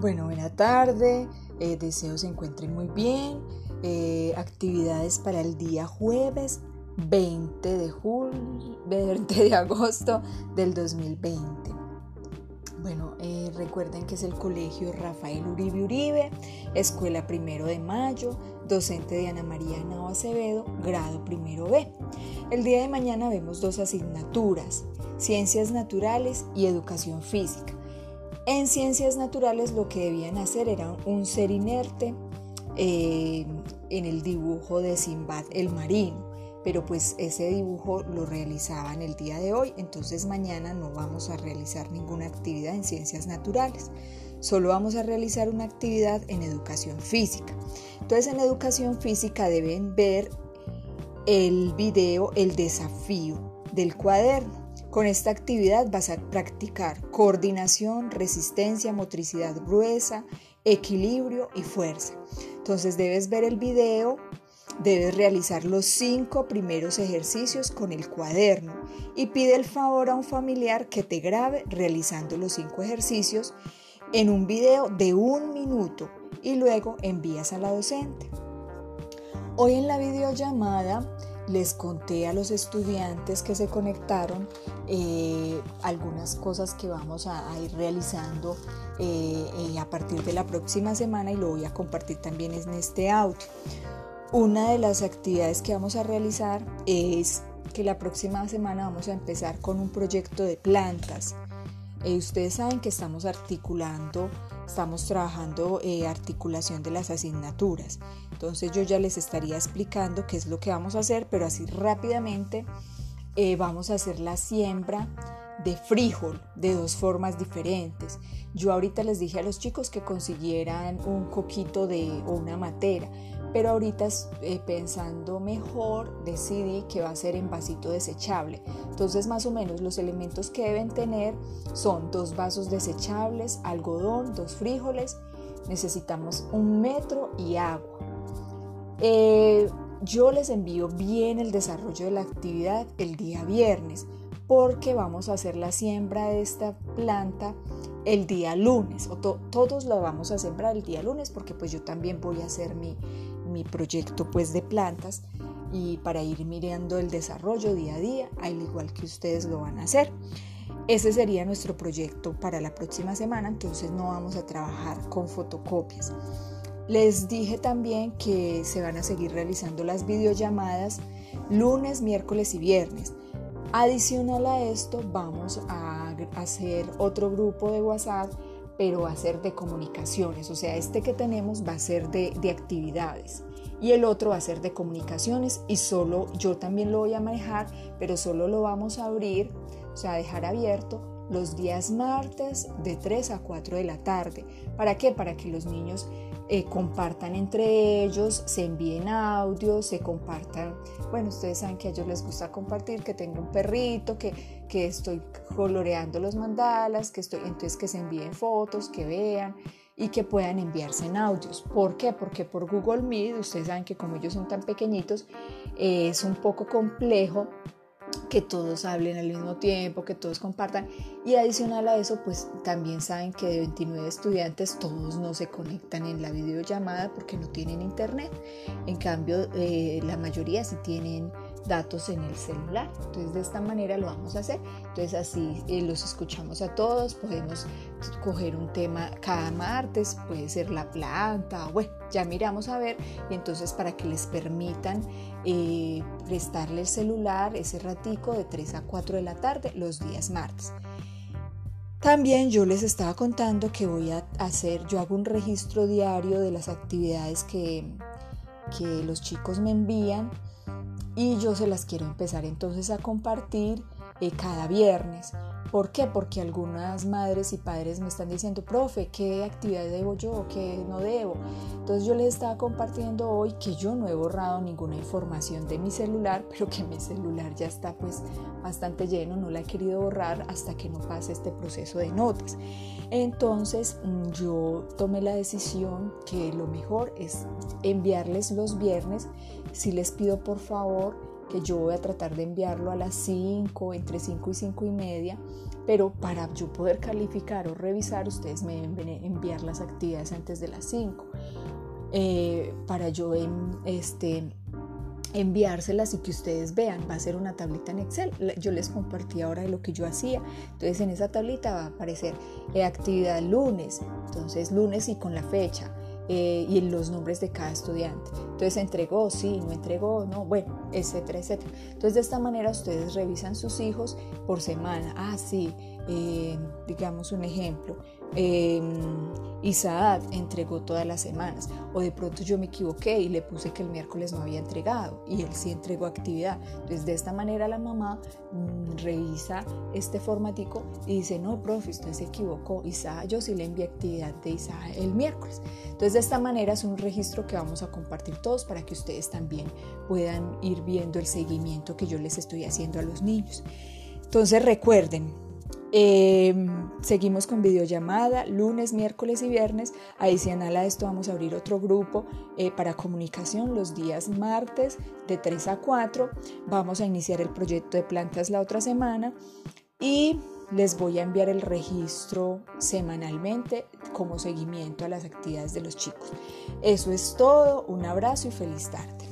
Bueno, buena tarde, eh, deseo se encuentren muy bien. Eh, actividades para el día jueves 20 de, julio, 20 de agosto del 2020. Bueno, eh, recuerden que es el colegio Rafael Uribe Uribe, escuela primero de mayo, docente de Ana María Nao Acevedo, grado primero B. El día de mañana vemos dos asignaturas, ciencias naturales y educación física. En ciencias naturales lo que debían hacer era un ser inerte eh, en el dibujo de Simbad el marino, pero pues ese dibujo lo realizaban el día de hoy, entonces mañana no vamos a realizar ninguna actividad en ciencias naturales, solo vamos a realizar una actividad en educación física. Entonces en educación física deben ver el video, el desafío del cuaderno. Con esta actividad vas a practicar coordinación, resistencia, motricidad gruesa, equilibrio y fuerza. Entonces debes ver el video, debes realizar los cinco primeros ejercicios con el cuaderno y pide el favor a un familiar que te grabe realizando los cinco ejercicios en un video de un minuto y luego envías a la docente. Hoy en la videollamada les conté a los estudiantes que se conectaron eh, algunas cosas que vamos a, ir realizando eh, eh, a partir de la próxima semana y lo voy a compartir también en este audio. Una de las actividades que vamos a realizar es que la próxima semana vamos a empezar con un proyecto de plantas. Ustedes saben que estamos articulando estamos trabajando eh, articulación de las asignaturas. Entonces yo ya les estaría explicando qué es lo que vamos a hacer, pero así rápidamente eh, vamos a hacer la siembra de frijol de dos formas diferentes. Yo ahorita les dije a los chicos que consiguieran un coquito de o una matera, pero ahorita eh, pensando mejor decidí que va a ser en vasito desechable. Entonces más o menos los elementos que deben tener son dos vasos desechables, algodón, dos frijoles, necesitamos un metro y agua. Eh, yo les envío bien el desarrollo de la actividad el día viernes porque vamos a hacer la siembra de esta planta el día lunes o todos lo vamos a sembrar el día lunes porque pues yo también voy a hacer mi, mi proyecto pues de plantas y para ir mirando el desarrollo día a día, al igual que ustedes lo van a hacer. Ese sería nuestro proyecto para la próxima semana, entonces no vamos a trabajar con fotocopias. Les dije también que se van a seguir realizando las videollamadas lunes, miércoles y viernes. Adicional a esto, vamos a hacer otro grupo de WhatsApp pero va a ser de comunicaciones, o sea, este que tenemos va a ser de, actividades y el otro va a ser de comunicaciones y solo yo también lo voy a manejar, pero solo lo vamos a abrir, o sea, dejar abierto los días martes de 3 a 4 de la tarde. ¿Para qué? Para que los niños eh, compartan entre ellos, se envíen audios, se compartan. Bueno, ustedes saben que a ellos les gusta compartir, que tengo un perrito, que, que estoy coloreando los mandalas, que estoy, entonces que se envíen fotos, que vean y que puedan enviarse en audios. ¿Por qué? Porque por Google Meet, ustedes saben que como ellos son tan pequeñitos, es un poco complejo que todos hablen al mismo tiempo, que todos compartan. Y adicional a eso, pues también saben que de 29 estudiantes todos no se conectan en la videollamada porque no tienen internet. En cambio, eh, la mayoría sí tienen datos en el celular. Entonces de esta manera lo vamos a hacer. Entonces así eh, los escuchamos a todos, podemos coger un tema cada martes, puede ser la planta, bueno, ya miramos a ver y entonces para que les permitan eh, prestarle el celular ese ratico de 3 a 4 de la tarde los días martes. También yo les estaba contando que voy a hacer, yo hago un registro diario de las actividades que, que los chicos me envían y yo se las quiero empezar entonces a compartir eh, cada viernes. ¿Por qué? Porque algunas madres y padres me están diciendo, profe, ¿qué actividad debo yo? ¿Qué no debo? Entonces yo les estaba compartiendo hoy que yo no he borrado ninguna información de mi celular, pero que mi celular ya está pues bastante lleno, no la he querido borrar hasta que no pase este proceso de notas. Entonces mm, yo tomé la decisión que lo mejor es enviarles los viernes, si les pido por favor que yo voy a tratar de enviarlo a las 5, entre 5 y 5 y media, pero para yo poder calificar o revisar, ustedes me deben enviar las actividades antes de las 5. Eh, para yo este, enviárselas y que ustedes vean. Va a ser una tablita en Excel. Yo les compartí ahora lo que yo hacía. Entonces en esa tablita va a aparecer eh, actividad lunes. Entonces lunes y con la fecha. Eh, y los nombres de cada estudiante. Entonces, entregó, sí, no entregó, no, bueno, etcétera, etcétera. Entonces, de esta manera ustedes revisan sus hijos por semana. Ah, sí, eh, digamos un ejemplo, eh, entregó todas las semanas o de pronto yo me equivoqué y le puse que el miércoles no había entregado y él sí entregó actividad. Entonces de esta manera la mamá mm, revisa este formatico y dice, no, profe, usted se equivocó, Isaac, yo sí le envié actividad de Isaac el miércoles. Entonces de esta manera es un registro que vamos a compartir todos para que ustedes también puedan ir viendo el seguimiento que yo les estoy haciendo a los niños. Entonces recuerden, Em, seguimos con videollamada lunes, miércoles y viernes. Adicional a esto vamos a abrir otro grupo eh, para comunicación los días martes de 3 a 4. Vamos a iniciar el proyecto de plantas la otra semana y les voy a enviar el registro semanalmente como seguimiento a las actividades de los chicos. Eso es todo. Un abrazo y feliz tarde.